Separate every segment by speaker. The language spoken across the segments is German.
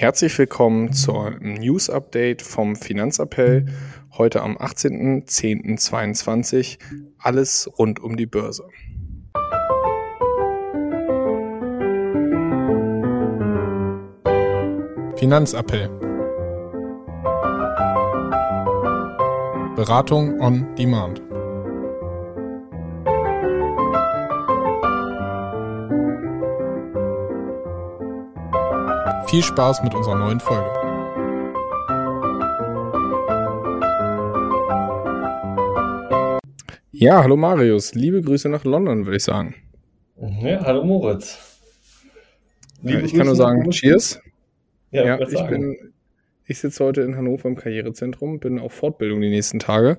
Speaker 1: Herzlich willkommen zur News Update vom Finanzappell. Heute am 18.10.22. Alles rund um die Börse. Finanzappell. Beratung on Demand. Viel Spaß mit unserer neuen Folge. Ja, hallo Marius. Liebe Grüße nach London, würde ich sagen.
Speaker 2: Ja, hallo Moritz.
Speaker 1: Liebe ich Grüße kann nur sagen, Cheers. Ja, ja ich bin, ich sitze heute in Hannover im Karrierezentrum, bin auf Fortbildung die nächsten Tage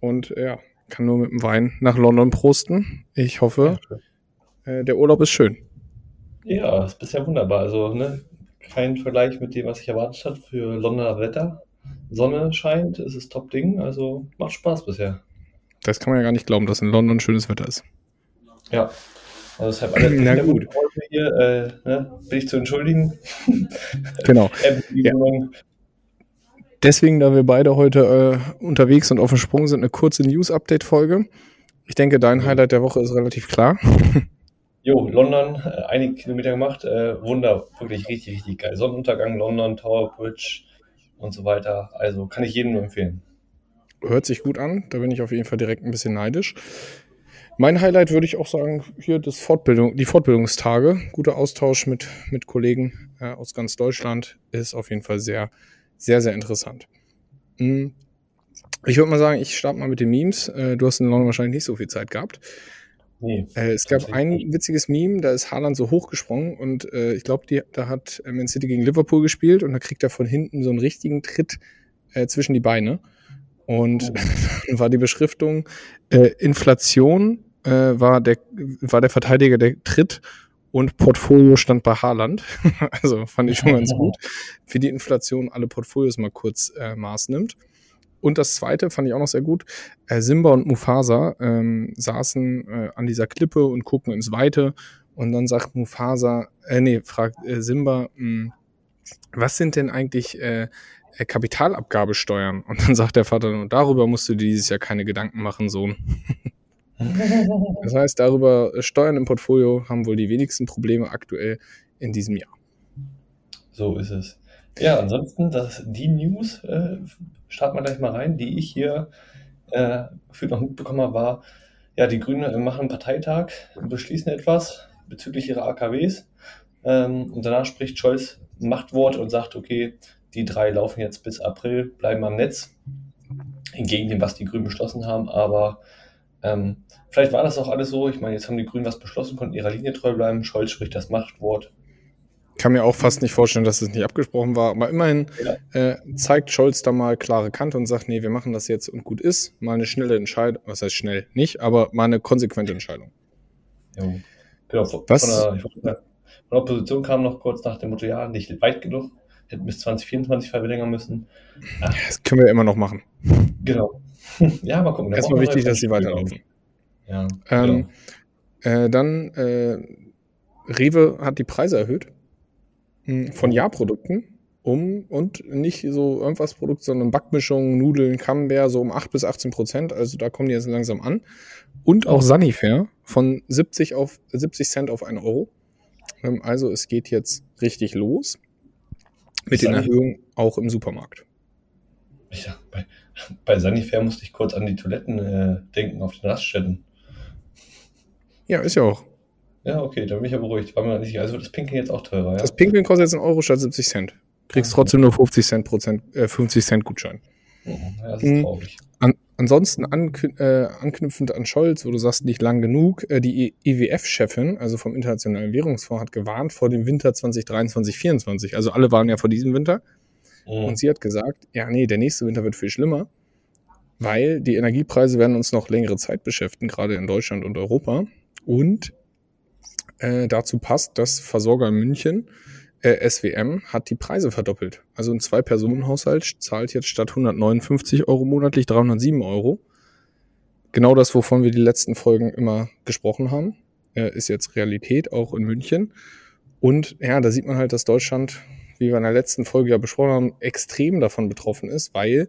Speaker 1: und ja, kann nur mit dem Wein nach London prosten. Ich hoffe, äh, der Urlaub ist schön.
Speaker 2: Ja, ist bisher wunderbar. Also, ne, kein Vergleich mit dem, was ich erwartet habe für Londoner Wetter. Sonne scheint, es ist Top-Ding, also macht Spaß bisher.
Speaker 1: Das kann man ja gar nicht glauben, dass in London schönes Wetter ist.
Speaker 2: Ja, also deshalb alles
Speaker 1: Na gut.
Speaker 2: Hier, äh, ne, bin ich zu entschuldigen.
Speaker 1: Genau. ja. Deswegen, da wir beide heute äh, unterwegs und auf dem Sprung sind, eine kurze News-Update-Folge. Ich denke, dein Highlight der Woche ist relativ klar.
Speaker 2: Jo, London, äh, einige Kilometer gemacht, äh, Wunder, wirklich richtig, richtig geil. Sonnenuntergang, London, Tower Bridge und so weiter. Also kann ich jedem nur empfehlen.
Speaker 1: Hört sich gut an, da bin ich auf jeden Fall direkt ein bisschen neidisch. Mein Highlight würde ich auch sagen, hier das Fortbildung, die Fortbildungstage. Guter Austausch mit, mit Kollegen äh, aus ganz Deutschland ist auf jeden Fall sehr, sehr, sehr interessant. Hm. Ich würde mal sagen, ich starte mal mit den Memes. Äh, du hast in London wahrscheinlich nicht so viel Zeit gehabt. Nee, äh, es gab ein witziges Meme, da ist Haaland so hochgesprungen und äh, ich glaube, da hat Man City gegen Liverpool gespielt und da kriegt er von hinten so einen richtigen Tritt äh, zwischen die Beine. Und oh. war die Beschriftung, äh, Inflation äh, war, der, war der Verteidiger der Tritt und Portfolio stand bei Haaland. also fand ich schon ganz gut. Für die Inflation alle Portfolios mal kurz äh, Maß nimmt. Und das zweite fand ich auch noch sehr gut. Äh, Simba und Mufasa ähm, saßen äh, an dieser Klippe und gucken ins Weite. Und dann sagt Mufasa, äh, nee, fragt äh, Simba, mh, hm, was sind denn eigentlich äh, äh, Kapitalabgabesteuern? Und dann sagt der Vater, und darüber musst du dir dieses Jahr keine Gedanken machen, Sohn. das heißt, darüber äh, Steuern im Portfolio haben wohl die wenigsten Probleme aktuell in diesem Jahr.
Speaker 2: So ist es. Ja, ansonsten, das, die News, äh, starten wir gleich mal rein, die ich hier äh, für noch mitbekommen habe, war, ja, die Grünen machen einen Parteitag, beschließen etwas bezüglich ihrer AKWs ähm, und danach spricht Scholz Machtwort und sagt, okay, die drei laufen jetzt bis April, bleiben am Netz, entgegen dem, was die Grünen beschlossen haben, aber ähm, vielleicht war das auch alles so. Ich meine, jetzt haben die Grünen was beschlossen, konnten ihrer Linie treu bleiben. Scholz spricht das Machtwort
Speaker 1: kann mir auch fast nicht vorstellen, dass es nicht abgesprochen war. Aber immerhin ja. äh, zeigt Scholz da mal klare Kante und sagt, nee, wir machen das jetzt und gut ist. Mal eine schnelle Entscheidung, was heißt schnell? Nicht, aber mal eine konsequente Entscheidung.
Speaker 2: Ja. Genau, von, was? Von der, von der Opposition kam noch kurz nach dem Motto, ja, nicht weit genug, hätten bis 2024 verlängern müssen.
Speaker 1: Ach. Das können wir immer noch machen.
Speaker 2: Genau. ja, mal gucken.
Speaker 1: Erstmal wichtig, dass sie weiterlaufen. Ja, ähm, genau. äh, dann, äh, Rewe hat die Preise erhöht von Ja-Produkten um und nicht so irgendwas Produkt, sondern Backmischungen, Nudeln, Camembert so um 8 bis 18 Prozent. Also da kommen die jetzt langsam an. Und auch Sanifair von 70 auf 70 Cent auf 1 Euro. Ähm, also es geht jetzt richtig los mit den Erhöhungen auch im Supermarkt.
Speaker 2: Ja, bei, bei Sanifair musste ich kurz an die Toiletten äh, denken auf den Raststätten.
Speaker 1: Ja, ist ja auch.
Speaker 2: Ja, okay, dann bin ich ja beruhigt. War mir nicht sicher. Also wird das Pinkeln jetzt auch teurer, ja?
Speaker 1: Das Pinkeln kostet jetzt einen Euro statt 70 Cent. Kriegst trotzdem nur 50 Cent, Prozent, äh, 50 Cent Gutschein.
Speaker 2: Mhm, ja, das ist mhm. traurig.
Speaker 1: An, ansonsten ankn äh, anknüpfend an Scholz, wo du sagst, nicht lang genug, äh, die IWF-Chefin, also vom Internationalen Währungsfonds, hat gewarnt vor dem Winter 2023, 2024. Also alle waren ja vor diesem Winter. Mhm. Und sie hat gesagt, ja, nee, der nächste Winter wird viel schlimmer, weil die Energiepreise werden uns noch längere Zeit beschäftigen, gerade in Deutschland und Europa. Und äh, dazu passt, dass Versorger München, äh, SWM, hat die Preise verdoppelt. Also ein Zwei-Personen-Haushalt zahlt jetzt statt 159 Euro monatlich 307 Euro. Genau das, wovon wir die letzten Folgen immer gesprochen haben, äh, ist jetzt Realität, auch in München. Und ja, da sieht man halt, dass Deutschland wie wir in der letzten Folge ja besprochen haben, extrem davon betroffen ist, weil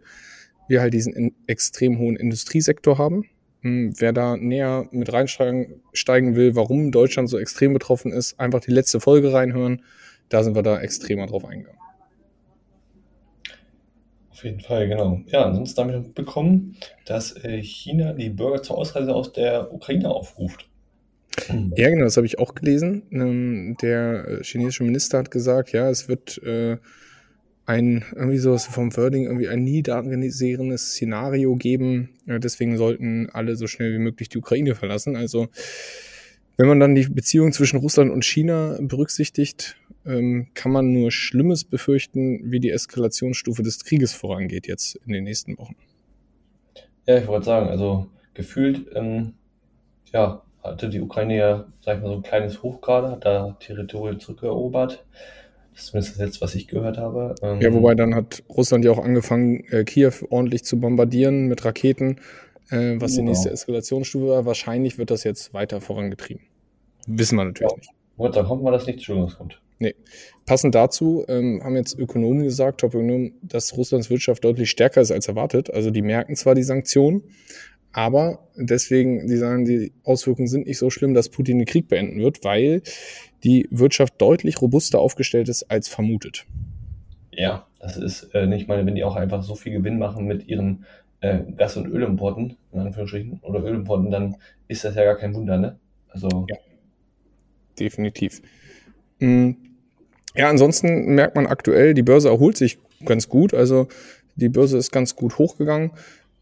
Speaker 1: wir halt diesen extrem hohen Industriesektor haben. Hm, wer da näher mit reinsteigen will, warum Deutschland so extrem betroffen ist, einfach die letzte Folge reinhören. Da sind wir da extremer drauf eingegangen.
Speaker 2: Auf jeden Fall, genau. Ja, ansonsten habe ich noch bekommen, dass äh, China die Bürger zur Ausreise aus der Ukraine aufruft.
Speaker 1: Ja, genau, das habe ich auch gelesen. Ähm, der äh, chinesische Minister hat gesagt, ja, es wird äh, ein, irgendwie sowas vom Wording, irgendwie ein nie dagesehenes Szenario geben. Deswegen sollten alle so schnell wie möglich die Ukraine verlassen. Also, wenn man dann die Beziehung zwischen Russland und China berücksichtigt, ähm, kann man nur Schlimmes befürchten, wie die Eskalationsstufe des Krieges vorangeht jetzt in den nächsten Wochen.
Speaker 2: Ja, ich wollte sagen, also gefühlt, ähm, ja, hatte die Ukraine ja, sag ich mal, so ein kleines Hoch gerade, hat da Territorien zurückerobert. Zumindest das jetzt, was ich gehört habe.
Speaker 1: Ähm, ja, wobei dann hat Russland ja auch angefangen, äh, Kiew ordentlich zu bombardieren mit Raketen, äh, was genau. die nächste Eskalationsstufe war. Wahrscheinlich wird das jetzt weiter vorangetrieben. Wissen wir natürlich ja. nicht.
Speaker 2: Und dann hoffen wir, dass nichts Schlimmes kommt.
Speaker 1: Nee. Passend dazu ähm, haben jetzt Ökonomen gesagt, Top-Ökonomen, dass Russlands Wirtschaft deutlich stärker ist als erwartet. Also die merken zwar die Sanktionen, aber deswegen, die sagen, die Auswirkungen sind nicht so schlimm, dass Putin den Krieg beenden wird, weil die Wirtschaft deutlich robuster aufgestellt ist als vermutet.
Speaker 2: Ja, das ist äh, nicht mal, wenn die auch einfach so viel Gewinn machen mit ihren äh, Gas- und Ölimporten, in Anführungsstrichen, oder Ölimporten, dann ist das ja gar kein Wunder, ne? Also. Ja,
Speaker 1: definitiv. Mhm. Ja, ansonsten merkt man aktuell, die Börse erholt sich ganz gut. Also die Börse ist ganz gut hochgegangen.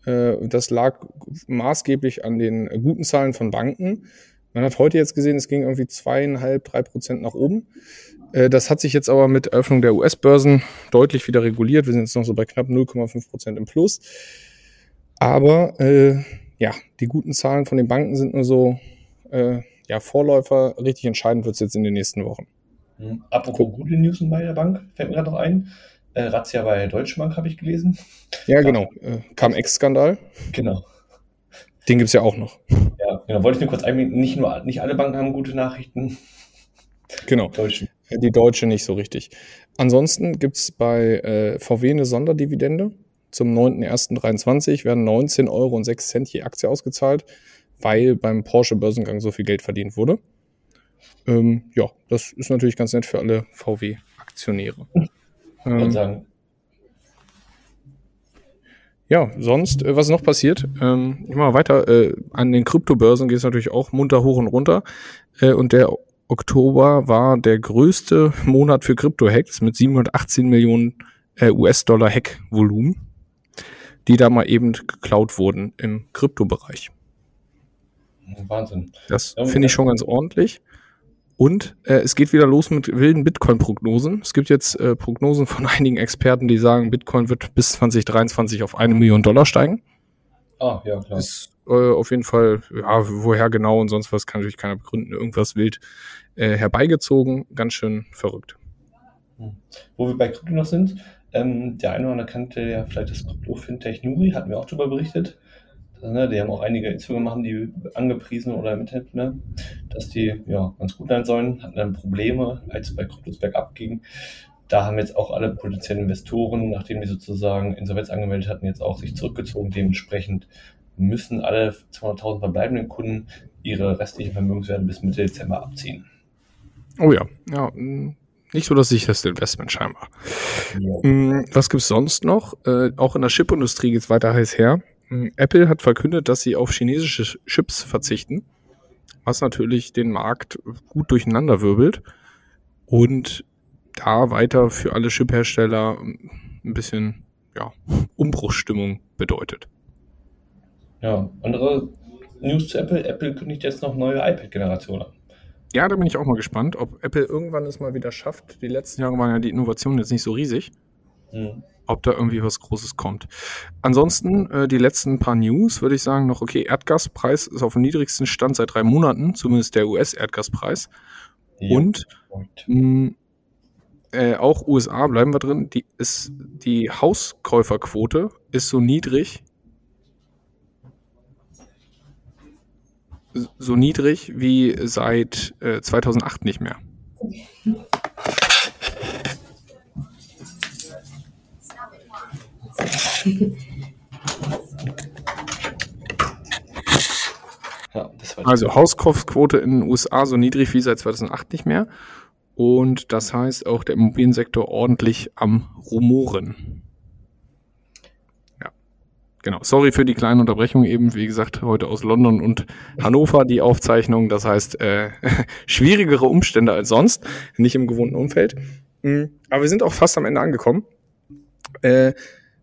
Speaker 1: Äh, das lag maßgeblich an den guten Zahlen von Banken. Man hat heute jetzt gesehen, es ging irgendwie zweieinhalb, drei Prozent nach oben. Äh, das hat sich jetzt aber mit Eröffnung der US-Börsen deutlich wieder reguliert. Wir sind jetzt noch so bei knapp 0,5 Prozent im Plus. Aber äh, ja, die guten Zahlen von den Banken sind nur so äh, ja, Vorläufer. Richtig entscheidend wird es jetzt in den nächsten Wochen.
Speaker 2: Hm. Apropos gute News bei der Bank, fällt mir gerade noch ein. Äh, Razzia bei der Deutschen Bank habe ich gelesen.
Speaker 1: Ja, genau. Äh, kam Ex-Skandal.
Speaker 2: Genau.
Speaker 1: Den gibt es ja auch noch.
Speaker 2: Ja, genau. Wollte ich nur kurz einbinden. Nicht nur, nicht alle Banken haben gute Nachrichten.
Speaker 1: Genau. Deutschen. Äh, die Deutsche nicht so richtig. Ansonsten gibt es bei äh, VW eine Sonderdividende. Zum 9.01.23 werden 19,06 Euro je Aktie ausgezahlt, weil beim Porsche-Börsengang so viel Geld verdient wurde. Ähm, ja, das ist natürlich ganz nett für alle VW-Aktionäre. Ähm, sagen. Ja, sonst, äh, was ist noch passiert? Ähm, immer weiter, äh, an den Kryptobörsen geht es natürlich auch munter hoch und runter. Äh, und der Oktober war der größte Monat für Krypto-Hacks mit 718 Millionen äh, US-Dollar Hack-Volumen, die da mal eben geklaut wurden im Kryptobereich.
Speaker 2: Wahnsinn.
Speaker 1: Das finde ich schon ganz ordentlich. Und äh, es geht wieder los mit wilden Bitcoin-Prognosen. Es gibt jetzt äh, Prognosen von einigen Experten, die sagen, Bitcoin wird bis 2023 auf eine Million Dollar steigen.
Speaker 2: Ah, ja, klar.
Speaker 1: Ist äh, auf jeden Fall, ja, woher genau und sonst was kann natürlich keiner begründen. Irgendwas wild äh, herbeigezogen. Ganz schön verrückt.
Speaker 2: Hm. Wo wir bei Krypto noch sind, ähm, der eine oder andere kannte ja vielleicht das Krypto-Fintech Nuri, hatten wir auch darüber berichtet. Ne, die haben auch einige Instagram machen die angepriesen oder im Internet, ne, dass die ja ganz gut sein sollen, hatten dann Probleme, als bei Kryptos bergab ging. Da haben jetzt auch alle potenziellen Investoren, nachdem die sozusagen Insolvenz angemeldet hatten, jetzt auch sich zurückgezogen. Dementsprechend müssen alle 200.000 verbleibenden Kunden ihre restlichen Vermögenswerte bis Mitte Dezember abziehen.
Speaker 1: Oh ja, ja, nicht so das sicherste Investment scheinbar. Ja. Mm, was gibt's sonst noch? Äh, auch in der Chipindustrie geht's weiter heiß her. Hm, Apple hat verkündet, dass sie auf chinesische Chips verzichten, was natürlich den Markt gut durcheinander wirbelt und da weiter für alle Chiphersteller ein bisschen ja, Umbruchsstimmung bedeutet.
Speaker 2: Ja, andere News zu Apple. Apple kündigt jetzt noch neue iPad-Generationen an.
Speaker 1: Ja, da bin ich auch mal gespannt, ob Apple irgendwann es mal wieder schafft. Die letzten Jahre waren ja die Innovationen jetzt nicht so riesig. Mhm ob da irgendwie was Großes kommt. Ansonsten, äh, die letzten paar News würde ich sagen noch, okay, Erdgaspreis ist auf dem niedrigsten Stand seit drei Monaten, zumindest der US-Erdgaspreis. Ja. Und mh, äh, auch USA bleiben wir drin, die, ist, die Hauskäuferquote ist so niedrig, so niedrig wie seit äh, 2008 nicht mehr. Ja, also Hauskaufquote in den USA so niedrig wie seit 2008 nicht mehr. Und das heißt auch der Immobiliensektor ordentlich am Rumoren. Ja, genau. Sorry für die kleine Unterbrechung eben. Wie gesagt, heute aus London und Hannover die Aufzeichnung. Das heißt, äh, schwierigere Umstände als sonst. Nicht im gewohnten Umfeld. Mhm. Aber wir sind auch fast am Ende angekommen. Äh,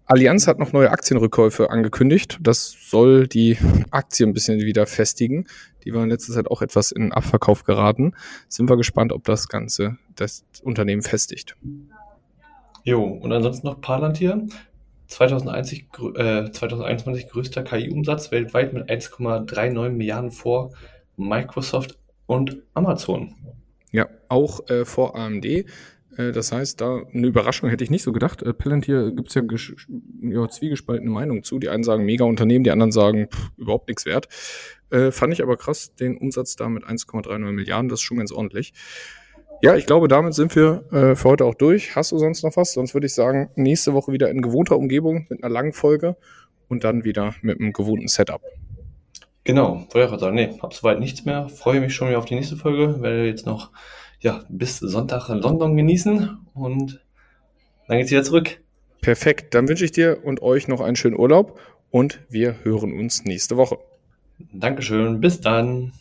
Speaker 1: Allianz hat noch neue Aktienrückkäufe angekündigt. Das soll die Aktie ein bisschen wieder festigen. Die war in letzter Zeit auch etwas in Abverkauf geraten. Sind wir gespannt, ob das Ganze das Unternehmen festigt.
Speaker 2: Jo, und ansonsten noch Palantir. 2021, äh, 2021 größter KI-Umsatz weltweit mit 1,39 Milliarden vor Microsoft und Amazon.
Speaker 1: Ja, auch äh, vor AMD. Äh, das heißt, da eine Überraschung hätte ich nicht so gedacht. Äh, Palantir gibt es ja, ja zwiegespaltene Meinungen zu. Die einen sagen mega Unternehmen, die anderen sagen pff, überhaupt nichts wert. Äh, fand ich aber krass, den Umsatz da mit 1,39 Milliarden, das ist schon ganz ordentlich. Ja, ich glaube, damit sind wir äh, für heute auch durch. Hast du sonst noch was? Sonst würde ich sagen, nächste Woche wieder in gewohnter Umgebung mit einer langen Folge und dann wieder mit einem gewohnten Setup.
Speaker 2: Genau, wollte ich gerade sagen, nee, hab soweit nichts mehr. Freue mich schon wieder auf die nächste Folge. Werde jetzt noch ja, bis Sonntag in London genießen und dann geht's wieder zurück.
Speaker 1: Perfekt, dann wünsche ich dir und euch noch einen schönen Urlaub und wir hören uns nächste Woche.
Speaker 2: Dankeschön, bis dann.